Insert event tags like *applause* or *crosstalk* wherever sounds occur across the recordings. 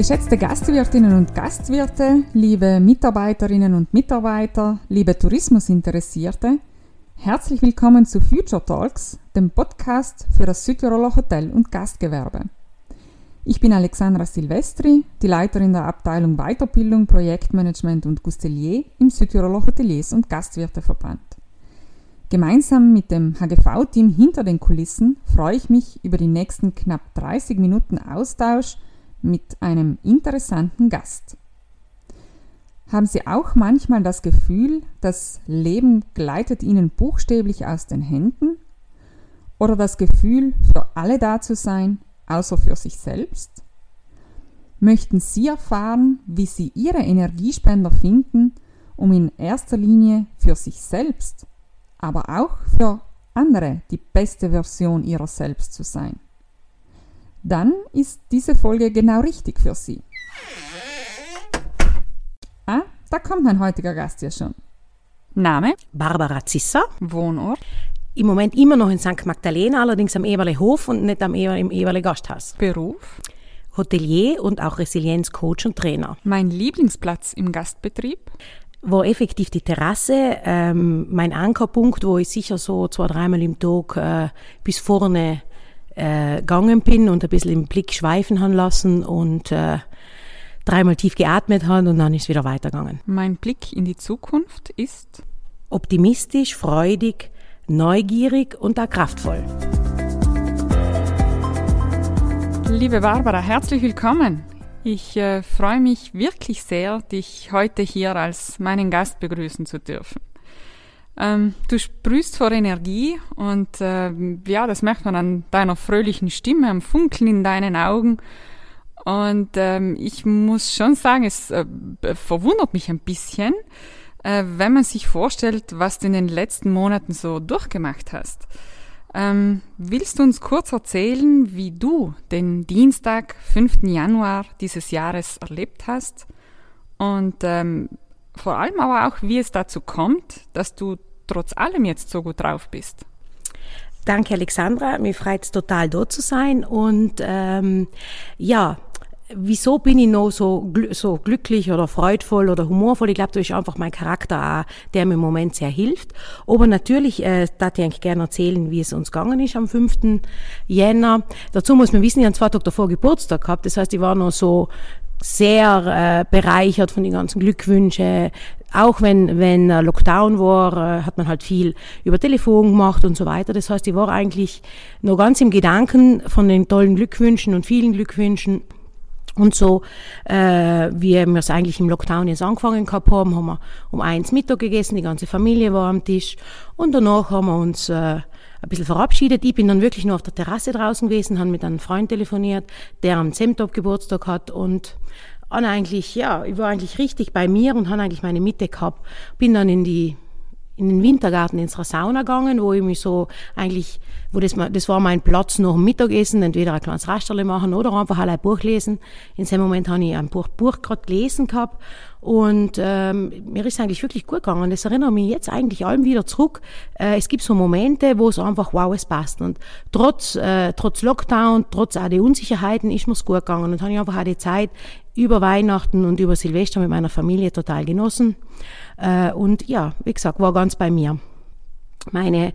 Geschätzte Gastwirtinnen und Gastwirte, liebe Mitarbeiterinnen und Mitarbeiter, liebe Tourismusinteressierte, herzlich willkommen zu Future Talks, dem Podcast für das Südtiroler Hotel- und Gastgewerbe. Ich bin Alexandra Silvestri, die Leiterin der Abteilung Weiterbildung, Projektmanagement und Gustelier im Südtiroler Hoteliers- und Gastwirteverband. Gemeinsam mit dem HGV-Team hinter den Kulissen freue ich mich über die nächsten knapp 30 Minuten Austausch mit einem interessanten Gast. Haben Sie auch manchmal das Gefühl, das Leben gleitet Ihnen buchstäblich aus den Händen? Oder das Gefühl, für alle da zu sein, außer für sich selbst? Möchten Sie erfahren, wie Sie Ihre Energiespender finden, um in erster Linie für sich selbst, aber auch für andere die beste Version Ihrer selbst zu sein? Dann ist diese Folge genau richtig für Sie. Ah, da kommt mein heutiger Gast ja schon. Name? Barbara Zisser. Wohnort? Im Moment immer noch in St. Magdalena, allerdings am Eberle Hof und nicht am Eber, im Eberle Gasthaus. Beruf? Hotelier und auch Resilienzcoach und Trainer. Mein Lieblingsplatz im Gastbetrieb? War effektiv die Terrasse, ähm, mein Ankerpunkt, wo ich sicher so zwei, dreimal im Tag äh, bis vorne äh, gegangen bin und ein bisschen im Blick schweifen haben lassen und äh, dreimal tief geatmet haben und dann ist es wieder weitergegangen. Mein Blick in die Zukunft ist optimistisch, freudig, neugierig und auch kraftvoll. Liebe Barbara, herzlich willkommen. Ich äh, freue mich wirklich sehr, dich heute hier als meinen Gast begrüßen zu dürfen. Ähm, du sprühst vor Energie und äh, ja, das merkt man an deiner fröhlichen Stimme, am Funkeln in deinen Augen. Und ähm, ich muss schon sagen, es äh, verwundert mich ein bisschen, äh, wenn man sich vorstellt, was du in den letzten Monaten so durchgemacht hast. Ähm, willst du uns kurz erzählen, wie du den Dienstag, 5. Januar dieses Jahres erlebt hast? Und ähm, vor allem aber auch, wie es dazu kommt, dass du trotz allem jetzt so gut drauf bist. Danke, Alexandra. Mir freut es total, dort zu sein. Und ähm, ja, wieso bin ich noch so, so glücklich oder freudvoll oder humorvoll? Ich glaube, das ist einfach mein Charakter auch, der mir im Moment sehr hilft. Aber natürlich, äh, darf ich eigentlich gerne erzählen, wie es uns gegangen ist am 5. Jänner. Dazu muss man wissen, ich habe zwei Tage davor Geburtstag gehabt. Das heißt, ich war noch so sehr äh, bereichert von den ganzen Glückwünschen. Auch wenn, wenn Lockdown war, äh, hat man halt viel über Telefon gemacht und so weiter. Das heißt, ich war eigentlich noch ganz im Gedanken von den tollen Glückwünschen und vielen Glückwünschen. Und so, äh, wie wir es eigentlich im Lockdown jetzt angefangen gehabt haben, haben wir um eins Mittag gegessen, die ganze Familie war am Tisch. Und danach haben wir uns äh, ein bisschen verabschiedet. Ich bin dann wirklich nur auf der Terrasse draußen gewesen, habe mit einem Freund telefoniert, der am Zemtop Geburtstag hat und an eigentlich, ja, ich war eigentlich richtig bei mir und habe eigentlich meine Mitte gehabt. Bin dann in die in den Wintergarten ins Sauna gegangen, wo ich mich so eigentlich, wo das, das war mein Platz nach dem Mittagessen, entweder ein kleines Rasterle machen oder einfach ein Buch lesen. In dem Moment habe ich ein Buch, Buch gerade gelesen gehabt und ähm, mir ist eigentlich wirklich gut gegangen. Das erinnert mich jetzt eigentlich allem wieder zurück. Äh, es gibt so Momente, wo es einfach, wow, es passt. Und trotz, äh, trotz Lockdown, trotz auch der Unsicherheiten ist mir's gut gegangen. Und habe ich einfach auch die Zeit über Weihnachten und über Silvester mit meiner Familie total genossen. Äh, und ja, wie gesagt, war ganz bei mir. Meine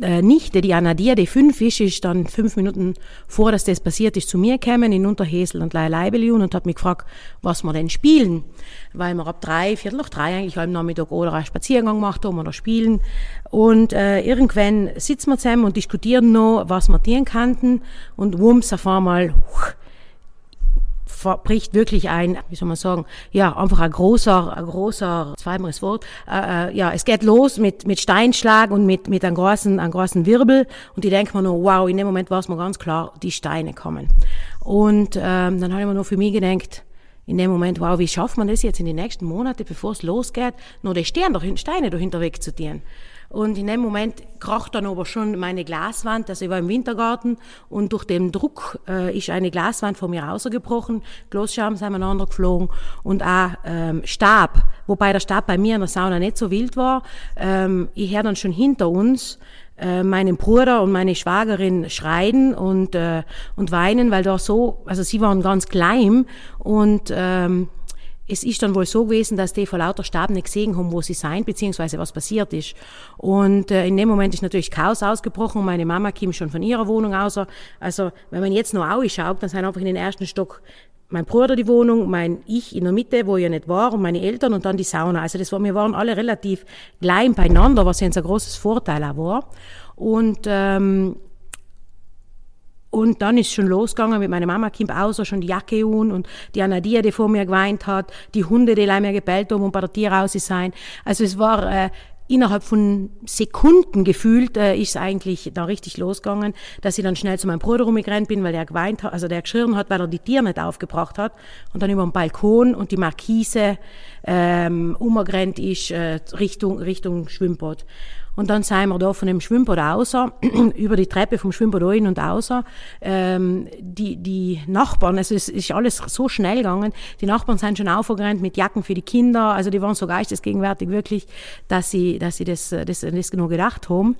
äh, Nichte, die Anadia, die fünf ist, ist dann fünf Minuten vor, dass das passiert ist, zu mir gekommen in Unterhesel und Leibelion und hat mich gefragt, was wir denn spielen. Weil wir ab drei, viertel nach drei eigentlich halb Nachmittag oder einen Spaziergang gemacht haben oder spielen. Und äh, irgendwann sitzen wir zusammen und diskutieren noch, was wir tun könnten. Und wumms, auf einmal, huch, bricht wirklich ein, wie soll man sagen, ja, einfach ein großer, ein großer, zweimares Wort, äh, äh, ja, es geht los mit, mit Steinschlag und mit, mit einem großen, einem großen Wirbel und ich denke mir nur, wow, in dem Moment war es mir ganz klar, die Steine kommen. Und ähm, dann habe ich mir nur für mich gedacht, in dem Moment, wow, wie schafft man das jetzt in den nächsten Monaten, bevor es losgeht, nur die Steine, dahinter wegzutieren? Und in dem Moment kracht dann aber schon meine Glaswand, also ich war im Wintergarten und durch den Druck äh, ist eine Glaswand von mir rausgebrochen, Glasscherben sind aneinander geflogen und auch ähm, Stab, wobei der Stab bei mir in der Sauna nicht so wild war. Ähm, ich höre dann schon hinter uns äh, meinen Bruder und meine Schwagerin schreien und, äh, und weinen, weil da so, also sie waren ganz klein und ähm, es ist dann wohl so gewesen, dass die vor lauter Stab nicht gesehen haben, wo sie sein, beziehungsweise was passiert ist. Und äh, in dem Moment ist natürlich Chaos ausgebrochen meine Mama kam schon von ihrer Wohnung aus. Also, wenn man jetzt noch schaut, dann sind einfach in den ersten Stock mein Bruder die Wohnung, mein Ich in der Mitte, wo ich ja nicht war, und meine Eltern und dann die Sauna. Also das war, wir waren alle relativ klein beieinander, was ja ein großes Vorteil auch war. Und ähm, und dann ist schon losgegangen mit meiner Mama, kommt außer schon die Jacke un und die Anadia, die vor mir geweint hat, die Hunde, die mir gebellt haben und bei der Tier raus sein. Also es war äh, innerhalb von Sekunden gefühlt äh, ist eigentlich da richtig losgegangen, dass ich dann schnell zu meinem Bruder rumgerannt bin, weil der geweint hat, also der geschrien hat, weil er die Tiere nicht aufgebracht hat und dann über den Balkon und die Markise ähm, umgerannt ist äh, Richtung Richtung Schwimmbad. Und dann sind wir da von dem Schwimmbad raus, *clears throat* über die Treppe vom Schwimmbad rein und raus. Ähm, die, die Nachbarn, also es ist alles so schnell gegangen, die Nachbarn sind schon aufgerannt mit Jacken für die Kinder, also die waren so geistesgegenwärtig wirklich, dass sie, dass sie das, das, das genau gedacht haben.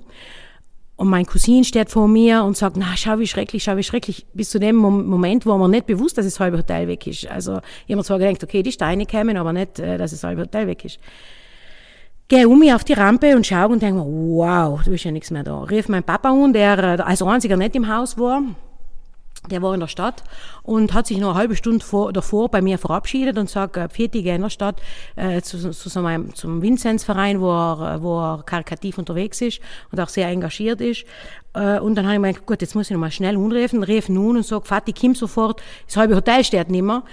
Und mein Cousin steht vor mir und sagt, na, schau wie schrecklich, schau wie schrecklich, bis zu dem Moment, wo man nicht bewusst, dass das halbe Hotel weg ist. Also, ich habe mir zwar gedacht, okay, die Steine kämen, aber nicht, äh, dass das halbe Hotel weg ist. Gehe um mich auf die Rampe und schaue und denke mir, wow, du bist ja nichts mehr da. Rief mein Papa an, der äh, als einziger nicht im Haus war. Der war in der Stadt und hat sich noch eine halbe Stunde vor, davor bei mir verabschiedet und sagt, äh, Viertige in der Stadt äh, zu, zu so meinem, zum Vinzenzverein, wo er, wo er karikativ unterwegs ist und auch sehr engagiert ist. Äh, und dann habe ich mir gut, jetzt muss ich noch mal schnell umrufen, rief nun und sage, Vati, komm sofort, das halbe Hotel steht nicht mehr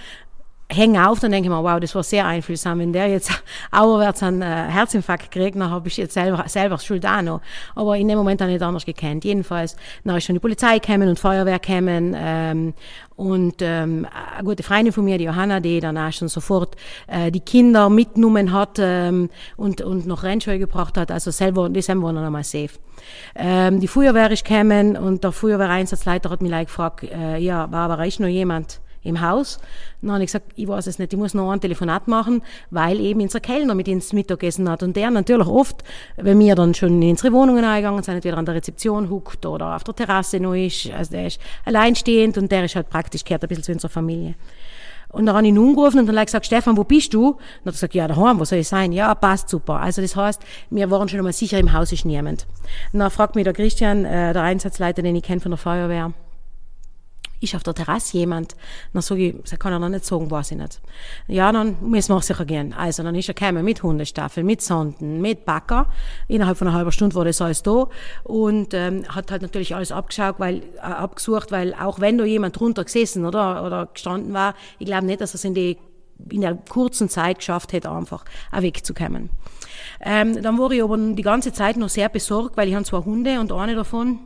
hänge auf, dann denke ich mir, wow, das war sehr einfühlsam. Wenn der jetzt *laughs* auerwärts einen äh, Herzinfarkt kriegt, dann habe ich jetzt selber, selber Schuld auch noch. Aber in dem Moment habe ich nicht anders gekannt. Jedenfalls, dann ist schon die Polizei gekommen und Feuerwehr gekommen, ähm, und ähm, eine gute Freundin von mir, die Johanna, die dann auch schon sofort äh, die Kinder mitgenommen hat ähm, und, und noch Rennschuhe gebracht hat. Also selber, die sind wir noch einmal safe. Ähm, die Feuerwehr ist gekommen und der Feuerwehreinsatzleiter hat mich like gefragt, äh, ja, aber ist noch jemand im Haus. Und dann habe ich gesagt, ich weiß es nicht, ich muss noch ein Telefonat machen, weil eben unser Kellner mit ins Mittagessen hat. Und der natürlich oft, wenn wir dann schon in unsere Wohnungen eingegangen sind, entweder an der Rezeption huckt oder auf der Terrasse noch ist, also der ist alleinstehend und der ist halt praktisch, gehört ein bisschen zu unserer Familie. Und dann habe ich ihn umgerufen und dann habe ich gesagt, Stefan, wo bist du? Und dann hat er gesagt, ja, daheim, wo soll ich sein? Ja, passt super. Also das heißt, wir waren schon einmal sicher, im Haus ist niemand. Und dann fragt mich der Christian, äh, der Einsatzleiter, den ich kenne von der Feuerwehr, ist auf der Terrasse jemand? Dann sage ich, das kann er noch nicht sagen, weiß ich nicht. Ja, dann müssen wir sicher gehen. Also, dann ist er gekommen mit Hundestaffel, mit Sonden, mit Backer. Innerhalb von einer halben Stunde war das alles da. Und, ähm, hat halt natürlich alles abgeschaut, weil, äh, abgesucht, weil auch wenn da jemand drunter gesessen oder, oder gestanden war, ich glaube nicht, dass er es in die in der kurzen Zeit geschafft hätte, einfach auch wegzukommen. Ähm, dann war ich aber die ganze Zeit noch sehr besorgt, weil ich habe zwei Hunde und eine davon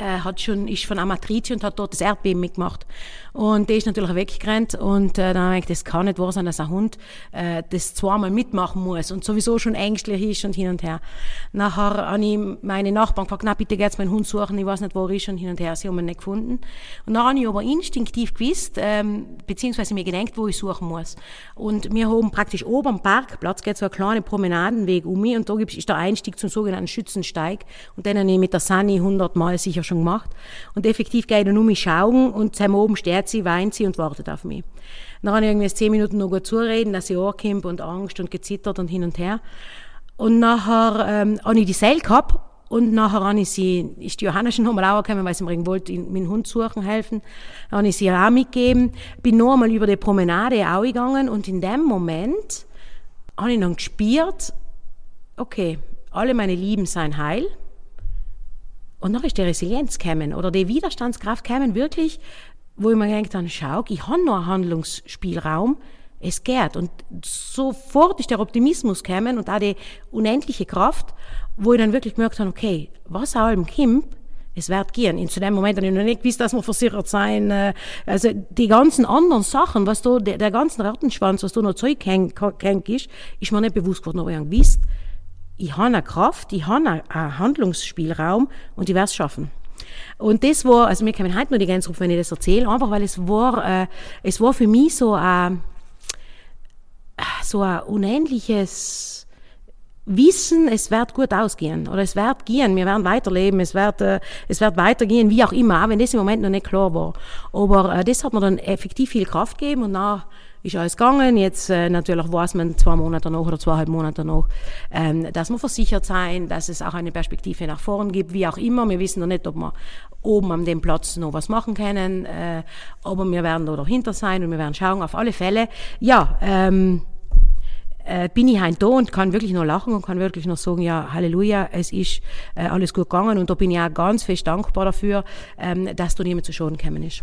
äh, hat schon, ist von Amatrice und hat dort das Erdbeben mitgemacht. Und der ist natürlich weggerannt und äh, dann habe ich das kann nicht wahr sein, dass ein Hund äh, das zweimal mitmachen muss und sowieso schon ängstlich ist und hin und her. Nachher habe ich meine Nachbarn gefragt, na bitte geht's meinen Hund suchen, ich weiß nicht, wo er ist und hin und her. Sie haben ihn nicht gefunden. Und dann habe ich aber instinktiv gewusst, ähm, beziehungsweise mir gedenkt, wo ich suchen muss. Und wir haben praktisch oben am Parkplatz geht so ein kleiner Promenadenweg um mich und da ist der Einstieg zum sogenannten Schützensteig und den habe ich mit der Sani hundertmal sicher schon gemacht. Und effektiv gehe ich dann um mich schauen und sie oben steht schreit sie, weint sie und wartet auf mich. Dann habe ich irgendwie zehn Minuten noch gut zureden, dass sie ankommt und Angst und gezittert und hin und her. Und nachher ähm, habe ich die Seil gehabt und nachher habe ich sie, ist die Johanna schon nochmal angekommen, weil sie mir wollte, meinen Hund suchen helfen. Dann habe ich sie auch mitgegeben, bin noch einmal über die Promenade auch gegangen und in dem Moment habe ich dann gespürt, okay, alle meine Lieben seien heil. Und dann ist die Resilienz gekommen oder die Widerstandskraft gekommen, wirklich wo ich mir gedacht habe, schau, ich habe noch einen Handlungsspielraum, es geht. Und sofort ist der Optimismus gekommen und auch die unendliche Kraft, wo ich dann wirklich gemerkt habe, okay, was allem kommt, es wird gehen. In zu dem Moment habe ich noch nicht gewusst, dass wir versichert sein. Äh, also die ganzen anderen Sachen, was da, der, der ganzen Rattenschwanz, was da noch zurückhängt ist, ist mir nicht bewusst geworden, aber ich habe gewusst, ich habe eine Kraft, ich habe einen Handlungsspielraum und ich werde es schaffen. Und das war, also mir kommen heute nur die Gänserufe, wenn ich das erzähle, einfach weil es war, äh, es war für mich so ein, so ein unendliches Wissen, es wird gut ausgehen oder es wird gehen, wir werden weiterleben, es wird, äh, es wird weitergehen, wie auch immer, auch wenn das im Moment noch nicht klar war. Aber äh, das hat mir dann effektiv viel Kraft gegeben und nach ist alles gegangen. Jetzt äh, natürlich weiß man zwei Monate noch oder zweieinhalb Monate noch, ähm, dass wir versichert sein, dass es auch eine Perspektive nach vorn gibt, wie auch immer. Wir wissen noch nicht, ob wir oben an dem Platz noch was machen können, äh, aber wir werden da dahinter sein und wir werden schauen, auf alle Fälle. Ja, ähm, äh, bin ich halt da und kann wirklich nur lachen und kann wirklich nur sagen, ja, Halleluja, es ist äh, alles gut gegangen und da bin ich auch ganz fest dankbar dafür, ähm, dass da niemand zu Schaden gekommen ist.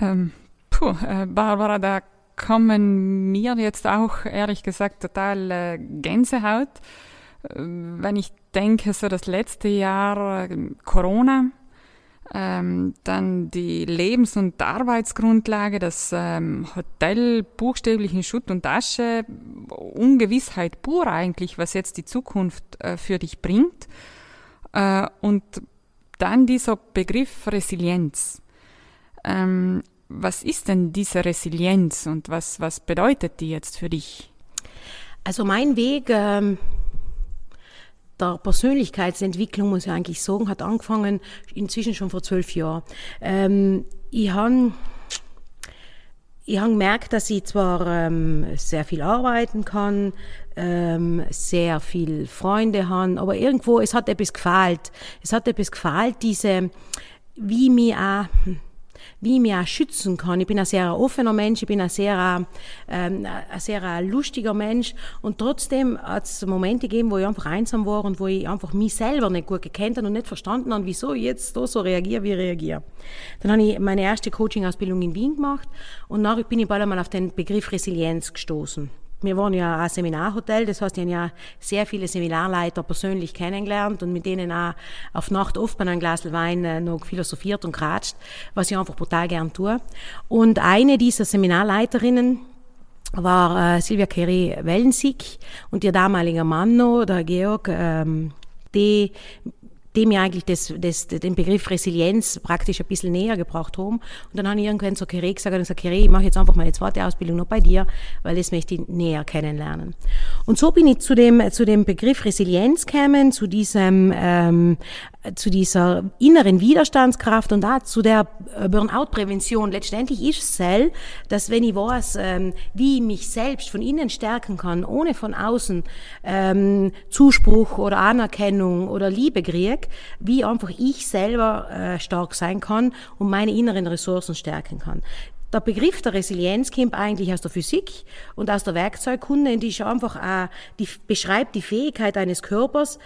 Ähm, puh, äh, Barbara, da kommen mir jetzt auch ehrlich gesagt total äh, Gänsehaut, äh, wenn ich denke, so das letzte Jahr äh, Corona, ähm, dann die Lebens- und Arbeitsgrundlage, das ähm, Hotel buchstäblich in Schutt und Asche, Ungewissheit pur eigentlich, was jetzt die Zukunft äh, für dich bringt. Äh, und dann dieser Begriff Resilienz. Ähm, was ist denn diese Resilienz und was, was bedeutet die jetzt für dich? Also mein Weg ähm, der Persönlichkeitsentwicklung, muss ich eigentlich sagen, hat angefangen inzwischen schon vor zwölf Jahren. Ähm, ich habe ich hab gemerkt, dass ich zwar ähm, sehr viel arbeiten kann, ähm, sehr viel Freunde habe, aber irgendwo, es hat etwas gefehlt. Es hat etwas gefehlt, diese, wie mir auch, hm, wie ich mich auch schützen kann. Ich bin ein sehr offener Mensch, ich bin ein sehr, ähm, ein sehr lustiger Mensch und trotzdem hat es Momente gegeben, wo ich einfach einsam war und wo ich einfach mich selber nicht gut gekannt habe und nicht verstanden habe, wieso ich jetzt da so reagiere, wie ich reagiere. Dann habe ich meine erste Coaching-Ausbildung in Wien gemacht und nachher bin ich bald einmal auf den Begriff Resilienz gestoßen. Wir waren ja ein Seminarhotel, das heißt, ich habe ja sehr viele Seminarleiter persönlich kennengelernt und mit denen auch auf Nacht oft bei einem Glas Wein äh, noch philosophiert und kratscht, was ich einfach brutal gern tue. Und eine dieser Seminarleiterinnen, war äh, Silvia Kerry Wellensig und ihr damaliger Mann noch, der Georg, ähm, die dem ja eigentlich das, das, den Begriff Resilienz praktisch ein bisschen näher gebracht haben. Und dann habe ich irgendwann zu Kere gesagt, und gesagt, Kere, ich mache jetzt einfach meine zweite Ausbildung noch bei dir, weil das möchte ich näher kennenlernen. Und so bin ich zu dem, zu dem Begriff Resilienz gekommen, zu diesem, ähm, zu dieser inneren Widerstandskraft und auch zu der äh, Burnout-Prävention. Letztendlich ist es so, dass wenn ich weiß, ähm, wie ich mich selbst von innen stärken kann, ohne von außen ähm, Zuspruch oder Anerkennung oder Liebe kriege, wie einfach ich selber äh, stark sein kann und meine inneren Ressourcen stärken kann. Der Begriff der Resilienz kommt eigentlich aus der Physik und aus der Werkzeugkunde und die ist einfach auch, die beschreibt die Fähigkeit eines Körpers,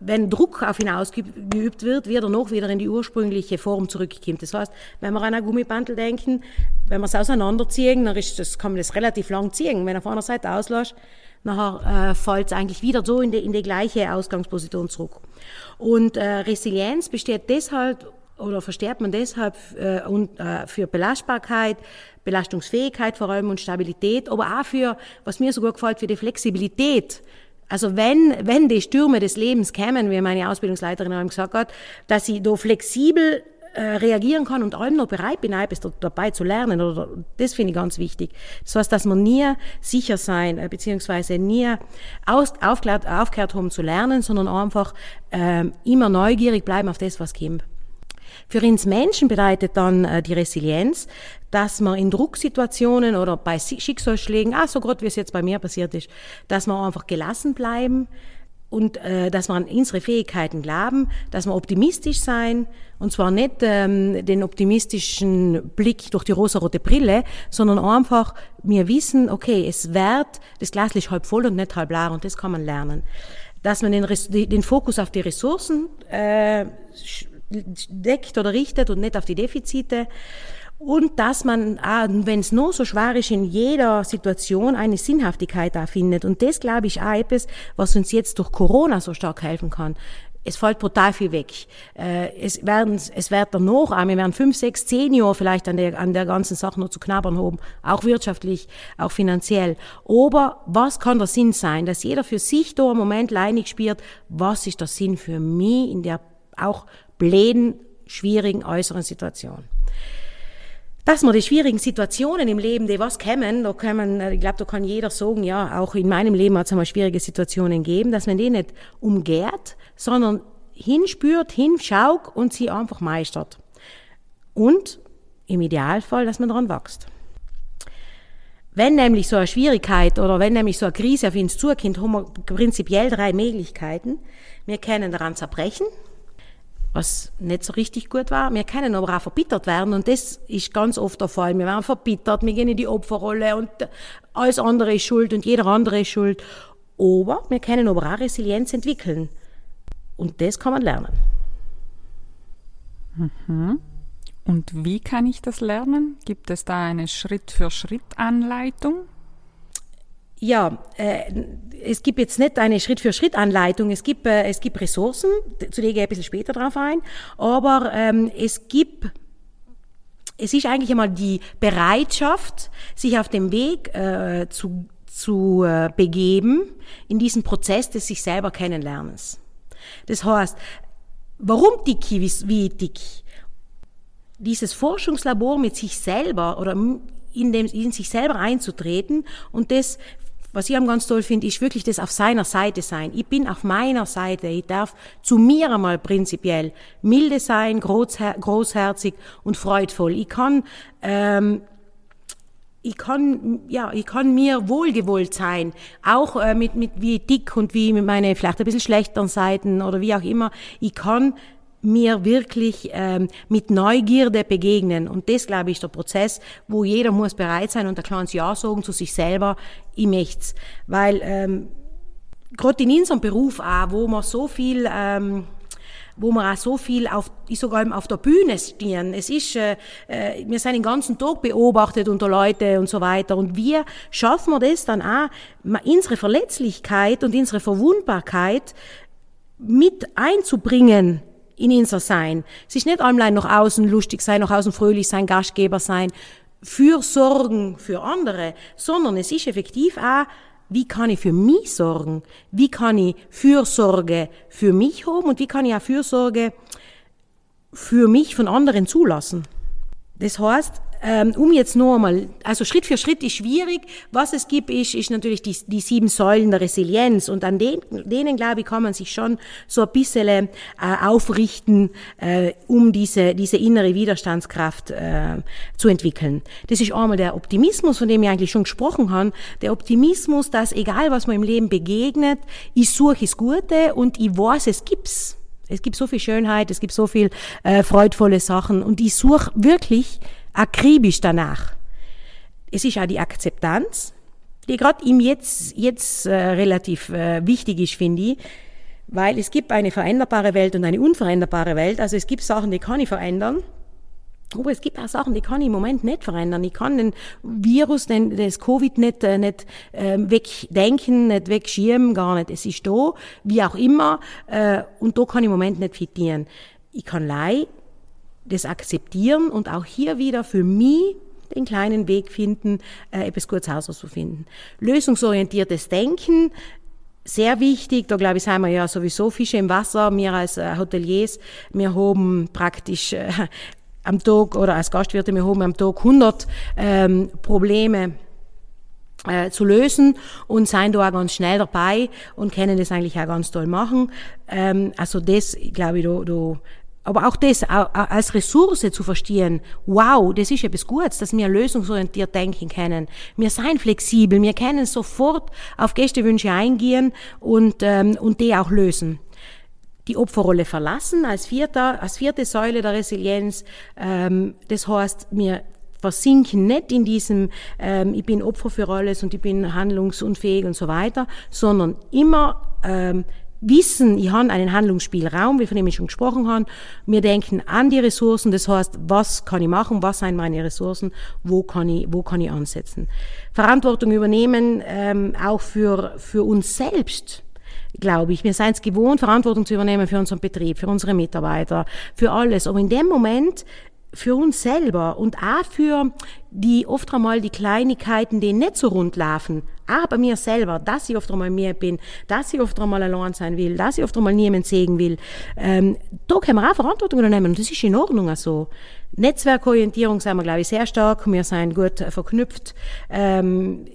wenn Druck auf ihn ausgeübt wird, wird er noch wieder in die ursprüngliche Form zurückkommt. Das heißt, wenn wir an ein Gummibandel denken, wenn wir es auseinanderziehen, dann ist das, kann man das relativ lang ziehen. Wenn er auf einer Seite auslässt, nachher äh, fällt es eigentlich wieder so in die, in die gleiche Ausgangsposition zurück. Und äh, Resilienz besteht deshalb oder verstärkt man deshalb äh, und, äh, für Belastbarkeit, Belastungsfähigkeit vor allem und Stabilität, aber auch für, was mir so gut gefällt, für die Flexibilität also wenn, wenn die Stürme des Lebens kämen, wie meine Ausbildungsleiterin auch gesagt hat, dass ich da flexibel äh, reagieren kann und allem noch bereit bin, etwas dabei zu lernen. Oder, das finde ich ganz wichtig. Das heißt, dass man nie sicher sein, äh, beziehungsweise nie aus, aufgehört, aufgehört haben zu lernen, sondern einfach äh, immer neugierig bleiben auf das, was kommt. Für uns Menschen bedeutet dann äh, die Resilienz, dass man in Drucksituationen oder bei Schicksalsschlägen, ah, so gerade wie es jetzt bei mir passiert ist, dass man einfach gelassen bleiben und äh, dass man an unsere Fähigkeiten glauben, dass wir optimistisch sein und zwar nicht ähm, den optimistischen Blick durch die rosarote Brille, sondern einfach mir wissen, okay, es wird, das Glas ist halb voll und nicht halb leer und das kann man lernen. Dass man den, den Fokus auf die Ressourcen äh, deckt oder richtet und nicht auf die Defizite und dass man, wenn es nur so schwer ist, in jeder Situation eine Sinnhaftigkeit da findet. Und das, glaube ich, auch etwas, was uns jetzt durch Corona so stark helfen kann. Es fällt brutal viel weg. Äh, es werden, es wird danach, auch, wir werden fünf, sechs, zehn Jahre vielleicht an der, an der ganzen Sache noch zu knabbern haben. Auch wirtschaftlich, auch finanziell. Aber was kann der Sinn sein? Dass jeder für sich da im Moment leinig spürt, was ist der Sinn für mich in der auch bläden, schwierigen äußeren Situation dass man die schwierigen Situationen im Leben, die was kommen, da kann man, ich glaube, da kann jeder sagen, ja, auch in meinem Leben hat es einmal schwierige Situationen gegeben, dass man die nicht umgeht, sondern hinspürt, hinschaut und sie einfach meistert. Und im Idealfall, dass man daran wächst. Wenn nämlich so eine Schwierigkeit oder wenn nämlich so eine Krise auf uns zukommt, haben wir prinzipiell drei Möglichkeiten. Wir können daran zerbrechen, was nicht so richtig gut war. Wir können aber auch verbittert werden und das ist ganz oft der Fall. Wir werden verbittert, wir gehen in die Opferrolle und alles andere ist schuld und jeder andere ist schuld. Aber wir können aber auch Resilienz entwickeln und das kann man lernen. Mhm. Und wie kann ich das lernen? Gibt es da eine Schritt-für-Schritt-Anleitung? Ja, äh, es gibt jetzt nicht eine Schritt-für-Schritt-Anleitung. Es gibt, äh, es gibt Ressourcen, zu denen gehe ich ein bisschen später drauf ein. Aber ähm, es gibt es ist eigentlich einmal die Bereitschaft, sich auf dem Weg äh, zu, zu äh, begeben in diesen Prozess des sich selber Kennenlernens. Das heißt, warum dick wie, wie dick? Dieses Forschungslabor mit sich selber oder in, dem, in sich selber einzutreten und das was ich am ganz toll finde, ist wirklich das auf seiner Seite sein. Ich bin auf meiner Seite. Ich darf zu mir einmal prinzipiell milde sein, großher großherzig und freudvoll. Ich kann, ähm, ich kann, ja, ich kann mir wohlgewollt sein, auch äh, mit, mit wie dick und wie mit meine vielleicht ein bisschen schlechteren Seiten oder wie auch immer. Ich kann mir wirklich ähm, mit Neugierde begegnen. Und das, glaube ich, ist der Prozess, wo jeder muss bereit sein und ein kleines Ja sagen zu sich selber, ich möchte Weil ähm, gerade in unserem Beruf auch, wo man so viel... Ähm, wo wir auch so viel auf, ich sogar auf der Bühne stehen. Es ist, äh, äh, wir sind den ganzen Tag beobachtet unter Leute und so weiter. Und wir schaffen wir das dann auch, unsere Verletzlichkeit und unsere Verwundbarkeit mit einzubringen in unser Sein. Es ist nicht allein nach außen lustig sein, nach außen fröhlich sein, Gastgeber sein, für Sorgen für andere, sondern es ist effektiv auch, wie kann ich für mich sorgen? Wie kann ich Fürsorge für mich haben und wie kann ich auch Fürsorge für mich von anderen zulassen? Das heißt, um jetzt noch einmal, also Schritt für Schritt ist schwierig. Was es gibt, ist, ist natürlich die, die sieben Säulen der Resilienz. Und an denen, denen, glaube ich, kann man sich schon so ein bisschen äh, aufrichten, äh, um diese, diese innere Widerstandskraft äh, zu entwickeln. Das ist einmal der Optimismus, von dem ich eigentlich schon gesprochen habe. Der Optimismus, dass egal was mir im Leben begegnet, ich suche das Gute und ich weiß, es gibt's. Es gibt so viel Schönheit, es gibt so viel äh, freudvolle Sachen und ich suche wirklich akribisch danach. Es ist auch die Akzeptanz, die gerade ihm jetzt, jetzt äh, relativ äh, wichtig ist, finde ich, weil es gibt eine veränderbare Welt und eine unveränderbare Welt. Also es gibt Sachen, die kann ich verändern. Aber es gibt auch Sachen, die kann ich im Moment nicht verändern. Ich kann den Virus, den, das Covid nicht, äh, nicht äh, wegdenken, nicht wegschirmen, gar nicht. Es ist da, wie auch immer, äh, und da kann ich im Moment nicht fitieren. Ich kann leider das akzeptieren und auch hier wieder für mich den kleinen Weg finden, äh, etwas Kurzhauser zu finden. Lösungsorientiertes Denken, sehr wichtig, da glaube ich, sind wir ja sowieso Fische im Wasser. Wir als äh, Hoteliers, wir haben praktisch äh, am Tag oder als Gastwirte, wir haben am Tag 100 ähm, Probleme äh, zu lösen und sein da auch ganz schnell dabei und können das eigentlich auch ganz toll machen. Ähm, also das, glaube ich, da, da aber auch das als Ressource zu verstehen, wow, das ist etwas Gutes, dass wir lösungsorientiert denken können. Wir sind flexibel, wir können sofort auf Gästewünsche eingehen und, ähm, und die auch lösen. Die Opferrolle verlassen als, vierter, als vierte Säule der Resilienz. Ähm, das heißt, wir versinken nicht in diesem, ähm, ich bin Opfer für alles und ich bin handlungsunfähig und so weiter, sondern immer ähm, wissen, ich habe einen Handlungsspielraum, wie von dem ich schon gesprochen habe. Wir denken an die Ressourcen, das heißt, was kann ich machen, was sind meine Ressourcen, wo kann ich, wo kann ich ansetzen. Verantwortung übernehmen, ähm, auch für, für uns selbst glaube ich. Wir sind es gewohnt, Verantwortung zu übernehmen für unseren Betrieb, für unsere Mitarbeiter, für alles. Aber in dem Moment für uns selber und auch für die oft einmal die Kleinigkeiten, die nicht so rund laufen, bei mir selber, dass ich oft einmal mehr bin, dass ich oft einmal allein sein will, dass ich oft einmal niemand sehen will, ähm, da können wir auch Verantwortung übernehmen und das ist in Ordnung so. Also. Netzwerkorientierung sind wir, glaube ich, sehr stark, wir sind gut verknüpft. Ähm,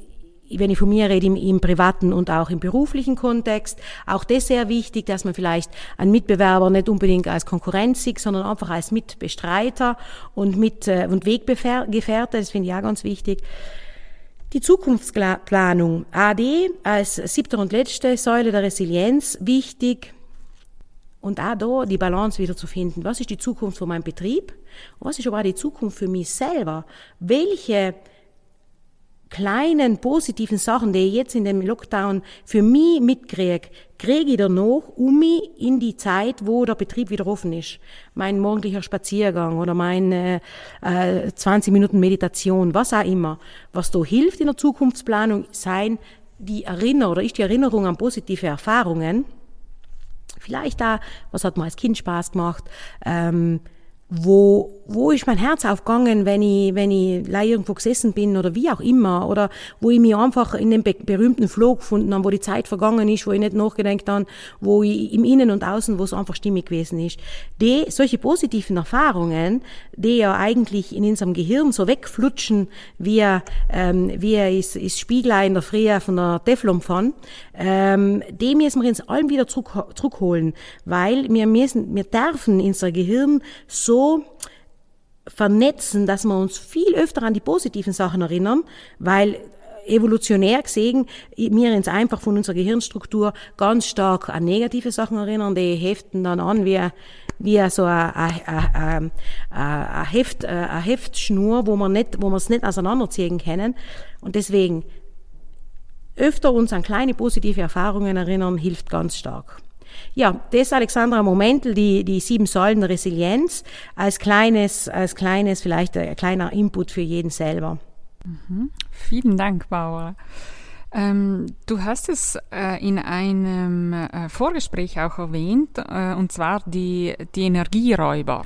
wenn ich von mir rede, im, im, privaten und auch im beruflichen Kontext. Auch das sehr wichtig, dass man vielleicht einen Mitbewerber nicht unbedingt als Konkurrenz sieht, sondern einfach als Mitbestreiter und, mit, äh, und Weggefährte. Das finde ich auch ganz wichtig. Die Zukunftsplanung. AD als siebte und letzte Säule der Resilienz wichtig. Und auch da die Balance wieder zu finden. Was ist die Zukunft für meinen Betrieb? Und was ist aber auch die Zukunft für mich selber? Welche kleinen positiven Sachen, die ich jetzt in dem Lockdown für mich mitkriege, kriege ich danach um mich in die Zeit, wo der Betrieb wieder offen ist. Mein morgendlicher Spaziergang oder meine äh, 20 Minuten Meditation, was auch immer. Was da hilft in der Zukunftsplanung, sein die Erinnerung oder ist die Erinnerung an positive Erfahrungen. Vielleicht da, was hat mir als Kind Spaß gemacht, ähm, wo, wo ist mein Herz aufgegangen, wenn ich, wenn ich irgendwo gesessen bin oder wie auch immer, oder wo ich mich einfach in dem berühmten Flow gefunden habe, wo die Zeit vergangen ist, wo ich nicht nachgedacht habe, wo ich im Innen und Außen, wo es einfach stimmig gewesen ist. Die, solche positiven Erfahrungen, die ja eigentlich in unserem Gehirn so wegflutschen, wie, ähm, wie ist, ist Spiegel in der Früh von der Teflon von, ähm, die müssen wir uns allen wieder zurück, zurückholen, weil wir müssen, wir dürfen unser Gehirn so vernetzen, dass wir uns viel öfter an die positiven Sachen erinnern, weil evolutionär gesehen wir uns einfach von unserer Gehirnstruktur ganz stark an negative Sachen erinnern, die heften dann an wie, wie so eine, Heft, eine Heftschnur, wo man nicht, wo man es nicht auseinanderziehen können. Und deswegen öfter uns an kleine positive Erfahrungen erinnern, hilft ganz stark. Ja, das Alexandra Momentel, die, die sieben Säulen Resilienz, als kleines, als kleines, vielleicht ein kleiner Input für jeden selber. Mhm. Vielen Dank, Bauer. Ähm, du hast es äh, in einem äh, Vorgespräch auch erwähnt, äh, und zwar die, die Energieräuber.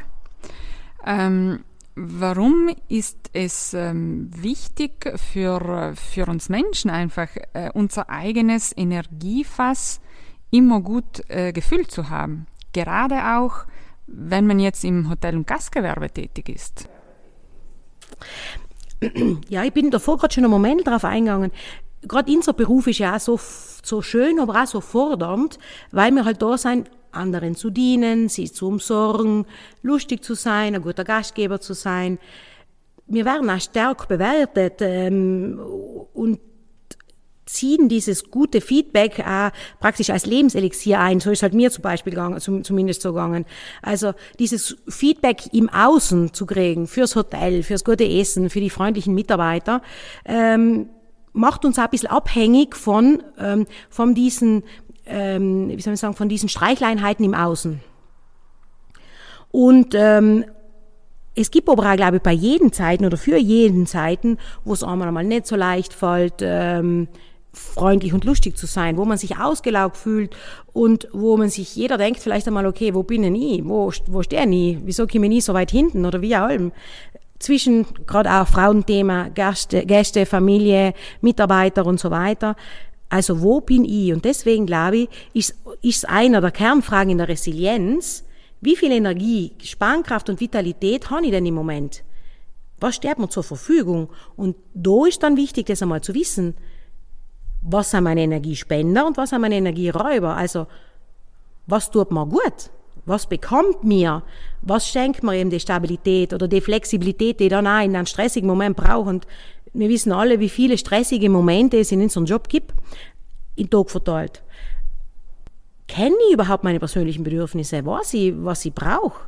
Ähm, warum ist es ähm, wichtig für, für uns Menschen einfach, äh, unser eigenes Energiefass immer gut äh, gefüllt zu haben. Gerade auch, wenn man jetzt im Hotel- und Gastgewerbe tätig ist. Ja, ich bin davor gerade schon einen Moment darauf eingegangen. Gerade unser Beruf ist ja auch so, so schön, aber auch so fordernd, weil wir halt da sein, anderen zu dienen, sie zu umsorgen, lustig zu sein, ein guter Gastgeber zu sein. Wir werden auch stark bewertet ähm, und ziehen dieses gute Feedback äh, praktisch als Lebenselixier ein. So ist halt mir zum Beispiel gegangen, zum, zumindest so gegangen. Also dieses Feedback im Außen zu kriegen, fürs Hotel, fürs gute Essen, für die freundlichen Mitarbeiter, ähm, macht uns auch ein bisschen abhängig von, ähm, von diesen, ähm, wie soll man sagen, von diesen Streichleinheiten im Außen. Und ähm, es gibt aber auch, glaube ich, bei jeden Zeiten oder für jeden Zeiten, wo es einmal einmal nicht so leicht fällt, ähm, freundlich und lustig zu sein, wo man sich ausgelaugt fühlt und wo man sich, jeder denkt vielleicht einmal, okay, wo bin ich? Wo, wo stehe ich? Wieso komme ich nie so weit hinten? Oder wie auch immer. Zwischen gerade auch Frauenthema, Gäste, Gäste, Familie, Mitarbeiter und so weiter. Also wo bin ich? Und deswegen glaube ich, ist, ist einer der Kernfragen in der Resilienz, wie viel Energie, Spannkraft und Vitalität habe ich denn im Moment? Was steht mir zur Verfügung? Und da ist dann wichtig, das einmal zu wissen was sind meine Energiespender und was sind meine Energieräuber. Also, was tut mir gut? Was bekommt mir? Was schenkt mir eben die Stabilität oder die Flexibilität, die dann auch in einem stressigen Moment braucht? Und wir wissen alle, wie viele stressige Momente es in unserem Job gibt, in Tag verteilt. Kenne ich überhaupt meine persönlichen Bedürfnisse? Weiß ich, was ich brauche?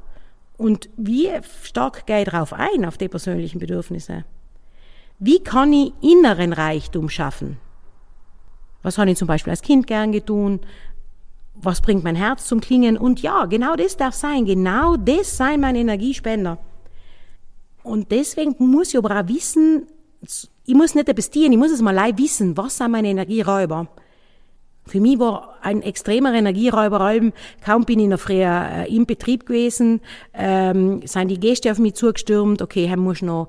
Und wie stark gehe ich darauf ein, auf die persönlichen Bedürfnisse? Wie kann ich inneren Reichtum schaffen? Was habe ich zum Beispiel als Kind gern getan? was bringt mein Herz zum Klingen? Und ja, genau das darf sein. Genau das sein mein Energiespender. Und deswegen muss ich aber auch wissen, ich muss nicht etwas ich muss es mal live wissen, was sind meine Energieräuber. Für mich war ein extremer Energieräuber, kaum bin ich noch früher äh, im Betrieb gewesen, ähm, sind die Gäste auf mich zugestürmt, okay, Herr muss noch,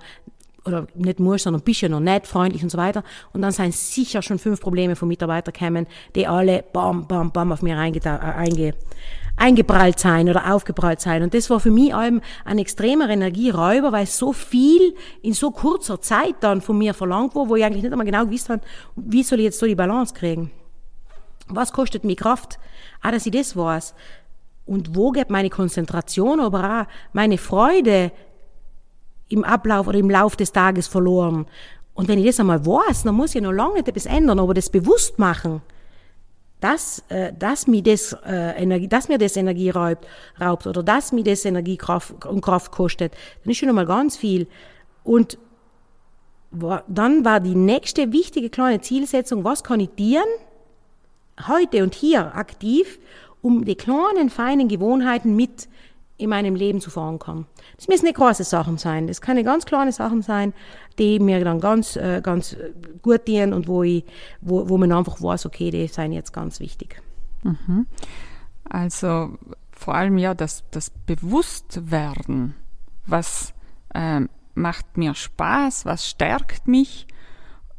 oder nicht muss, sondern bist ja noch nett, freundlich und so weiter. Und dann sind sicher schon fünf Probleme von Mitarbeitern gekommen, die alle bam, bam, bam auf mir einge, einge, eingeprallt sein oder aufgeprallt sein. Und das war für mich allem ein extremer Energieräuber, weil so viel in so kurzer Zeit dann von mir verlangt wurde, wo ich eigentlich nicht einmal genau gewusst habe, wie soll ich jetzt so die Balance kriegen. Was kostet mir Kraft? Ah, dass ich das weiß. Und wo geht meine Konzentration, aber auch meine Freude im Ablauf oder im Lauf des Tages verloren? Und wenn ich das einmal weiß, dann muss ich noch lange nicht etwas ändern, aber das bewusst machen, dass, äh, dass, mir das, äh, Energie, dass mir das Energie raubt, raubt oder dass mir das Energiekraft und Kraft kostet, dann ist schon einmal ganz viel. Und dann war die nächste wichtige kleine Zielsetzung, was kann ich dienen, heute und hier aktiv, um die kleinen, feinen Gewohnheiten mit in meinem Leben zu verankern. Das müssen nicht große Sachen sein. Das können ganz kleine Sachen sein, die mir dann ganz, äh, ganz gut dienen und wo, ich, wo, wo man einfach weiß, okay, die sind jetzt ganz wichtig. Mhm. Also vor allem ja das, das Bewusstwerden, was ähm, macht mir Spaß, was stärkt mich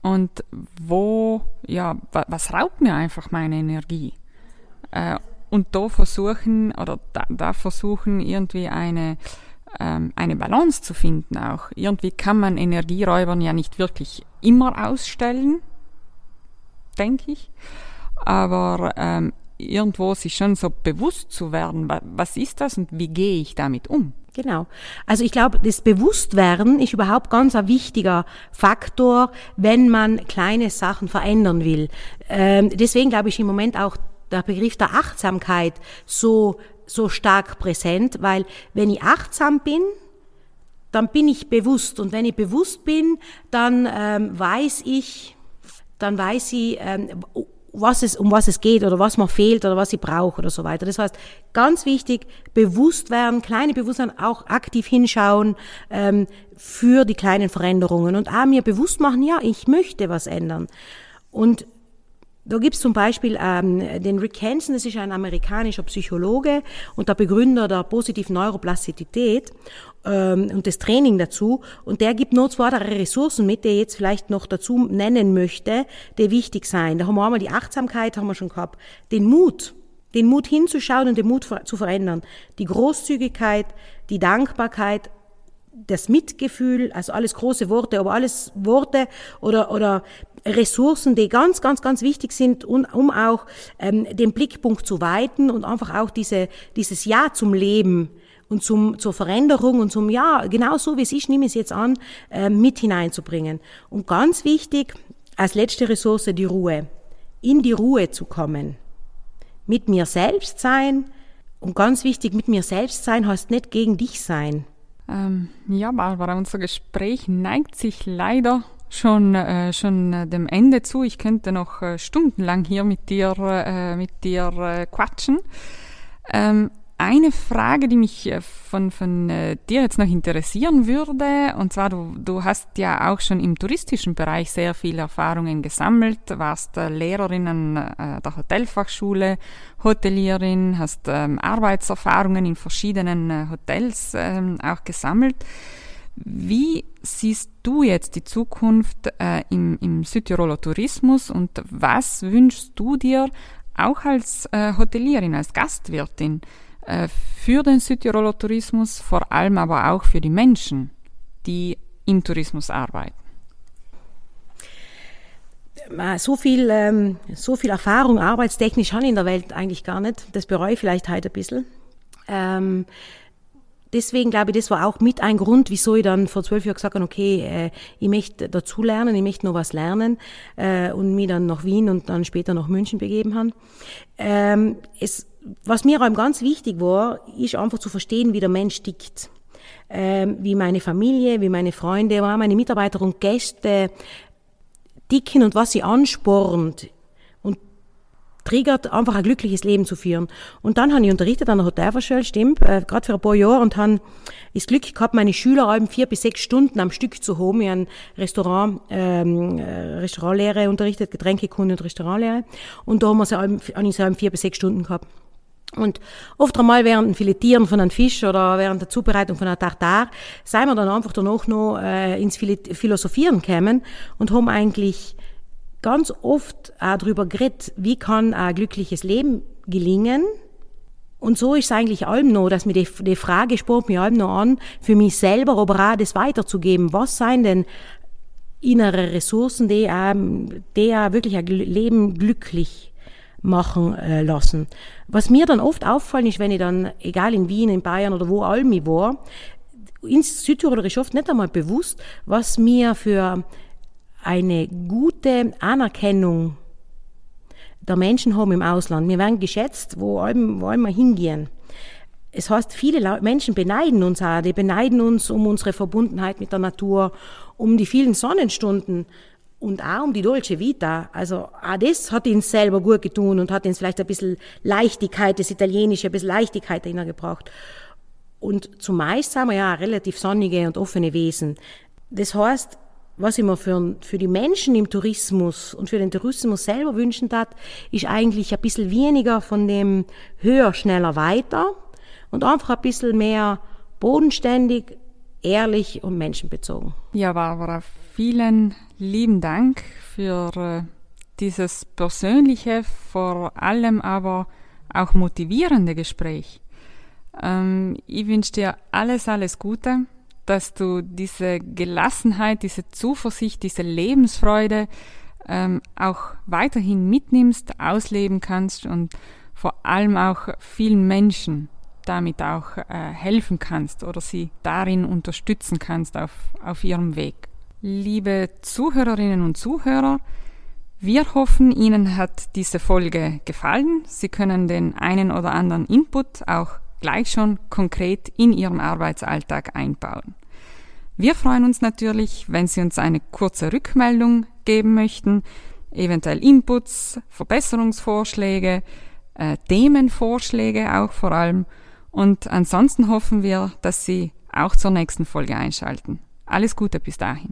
und wo, ja, was raubt mir einfach meine Energie? Äh, und da versuchen, oder da, da versuchen irgendwie eine, ähm, eine Balance zu finden auch. Irgendwie kann man Energieräubern ja nicht wirklich immer ausstellen, denke ich. Aber ähm, irgendwo sich schon so bewusst zu werden, was ist das und wie gehe ich damit um? Genau. Also ich glaube, das Bewusstwerden ist überhaupt ganz ein wichtiger Faktor, wenn man kleine Sachen verändern will. Ähm, deswegen glaube ich im Moment auch der Begriff der Achtsamkeit so, so stark präsent, weil wenn ich achtsam bin, dann bin ich bewusst. Und wenn ich bewusst bin, dann ähm, weiß ich, dann weiß ich, ähm, was es, um was es geht oder was man fehlt oder was ich brauche oder so weiter. Das heißt, ganz wichtig, bewusst werden, kleine Bewusstsein, auch aktiv hinschauen ähm, für die kleinen Veränderungen und auch mir bewusst machen, ja, ich möchte was ändern. Und da gibt's zum Beispiel ähm, den Rick Hansen, das ist ein amerikanischer Psychologe und der Begründer der positiven Neuroplastizität ähm, und das Training dazu. Und der gibt nur zwei, drei Ressourcen mit, die ich jetzt vielleicht noch dazu nennen möchte, die wichtig sein. Da haben wir einmal die Achtsamkeit, haben wir schon gehabt, den Mut, den Mut hinzuschauen und den Mut zu verändern, die Großzügigkeit, die Dankbarkeit das Mitgefühl, also alles große Worte, aber alles Worte oder, oder Ressourcen, die ganz, ganz, ganz wichtig sind, um, um auch ähm, den Blickpunkt zu weiten und einfach auch diese, dieses Ja zum Leben und zum, zur Veränderung und zum Ja, genau so wie es ist, nehme ich es jetzt an, äh, mit hineinzubringen. Und ganz wichtig, als letzte Ressource die Ruhe. In die Ruhe zu kommen. Mit mir selbst sein. Und ganz wichtig, mit mir selbst sein heißt nicht gegen dich sein. Ähm, ja, Barbara, unser Gespräch neigt sich leider schon, äh, schon äh, dem Ende zu. Ich könnte noch äh, stundenlang hier mit dir, äh, mit dir äh, quatschen. Ähm, eine Frage, die mich äh, von, von äh, dir jetzt noch interessieren würde, und zwar du, du hast ja auch schon im touristischen Bereich sehr viele Erfahrungen gesammelt, warst äh, Lehrerin an äh, der Hotelfachschule, Hotelierin, hast ähm, Arbeitserfahrungen in verschiedenen äh, Hotels ähm, auch gesammelt. Wie siehst du jetzt die Zukunft äh, im, im Südtiroler Tourismus und was wünschst du dir auch als Hotelierin, als Gastwirtin? Äh, für den Südtiroler Tourismus, vor allem aber auch für die Menschen, die im Tourismus arbeiten. So viel, ähm, so viel Erfahrung arbeitstechnisch habe ich in der Welt eigentlich gar nicht. Das bereue ich vielleicht heute ein bisschen. Ähm, deswegen glaube ich, das war auch mit ein Grund, wieso ich dann vor zwölf Jahren gesagt habe, okay, äh, ich möchte dazu lernen, ich möchte noch was lernen äh, und mich dann nach Wien und dann später nach München begeben haben. Ähm, es was mir auch ganz wichtig war, ist einfach zu verstehen, wie der Mensch tickt. Ähm, wie meine Familie, wie meine Freunde, meine Mitarbeiter und Gäste ticken und was sie anspornt. Triggert, einfach ein glückliches Leben zu führen. Und dann habe ich unterrichtet an der Hotelfachschule, stimmt, äh, gerade für ein paar Jahre und habe das Glück gehabt, meine Schüler eben vier bis sechs Stunden am Stück zu haben. Ich habe Restaurant, ähm, äh, Restaurantlehre unterrichtet, Getränkekunde und Restaurantlehre. Und da haben wir sie habe ich sie eben vier bis sechs Stunden gehabt. Und oft einmal während dem Filetieren von einem Fisch oder während der Zubereitung von einer Tartar, seien wir dann einfach danach noch äh, ins Philosophieren gekommen und haben eigentlich ganz oft auch darüber geredet, wie kann ein glückliches Leben gelingen. Und so ist es eigentlich allem noch, dass mir die, die Frage spürt mir allem noch an, für mich selber, aber auch das weiterzugeben. Was seien denn innere Ressourcen, die, ähm, die auch wirklich ein Leben glücklich machen äh, lassen. Was mir dann oft auffallen ist, wenn ich dann, egal in Wien, in Bayern oder wo allem ich war, ins Südtirol ist oft nicht einmal bewusst, was mir für eine gute Anerkennung der Menschen haben im Ausland. Wir werden geschätzt, wo allem, wo wir hingehen. Es heißt, viele Menschen beneiden uns auch, die beneiden uns um unsere Verbundenheit mit der Natur, um die vielen Sonnenstunden, und auch um die Dolce Vita. Also auch das hat ihn selber gut getan und hat ihn vielleicht ein bisschen Leichtigkeit, das Italienische, ein bisschen Leichtigkeit gebracht. Und zumeist sind wir ja relativ sonnige und offene Wesen. Das heißt, was ich mir für, für die Menschen im Tourismus und für den Tourismus selber wünschen hat, ist eigentlich ein bisschen weniger von dem höher, schneller, weiter und einfach ein bisschen mehr bodenständig, ehrlich und menschenbezogen. Ja, Barbara, vielen lieben Dank für äh, dieses persönliche, vor allem aber auch motivierende Gespräch. Ähm, ich wünsche dir alles, alles Gute, dass du diese Gelassenheit, diese Zuversicht, diese Lebensfreude ähm, auch weiterhin mitnimmst, ausleben kannst und vor allem auch vielen Menschen damit auch äh, helfen kannst oder sie darin unterstützen kannst auf, auf ihrem Weg. Liebe Zuhörerinnen und Zuhörer, wir hoffen, Ihnen hat diese Folge gefallen. Sie können den einen oder anderen Input auch gleich schon konkret in Ihrem Arbeitsalltag einbauen. Wir freuen uns natürlich, wenn Sie uns eine kurze Rückmeldung geben möchten, eventuell Inputs, Verbesserungsvorschläge, äh, Themenvorschläge auch vor allem. Und ansonsten hoffen wir, dass Sie auch zur nächsten Folge einschalten. Alles Gute bis dahin.